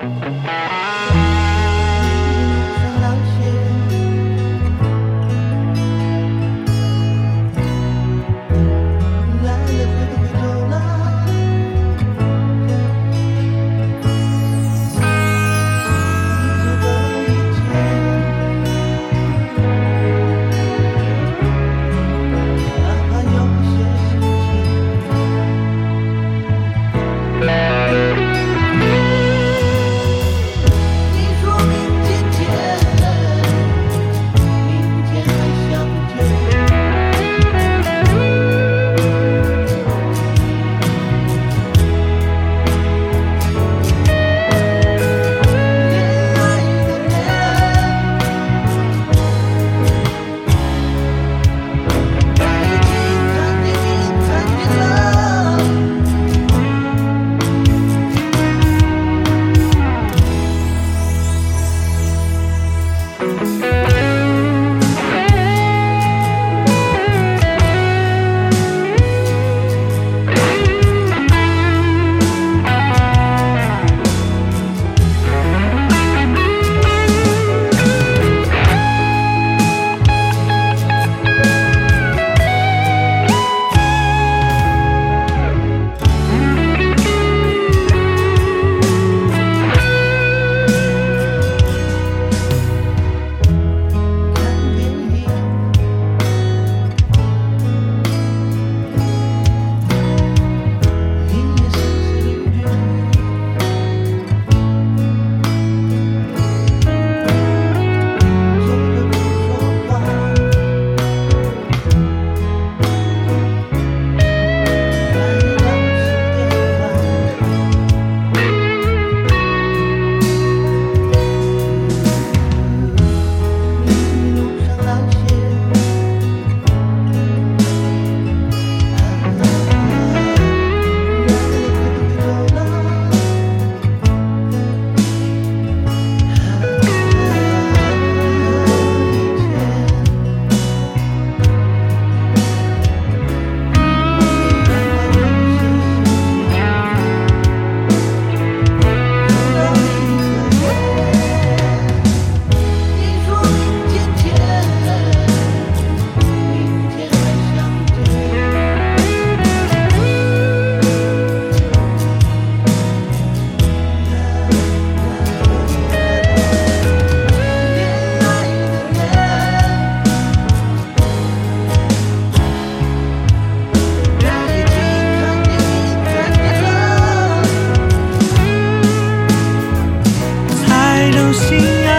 爱仍心爱。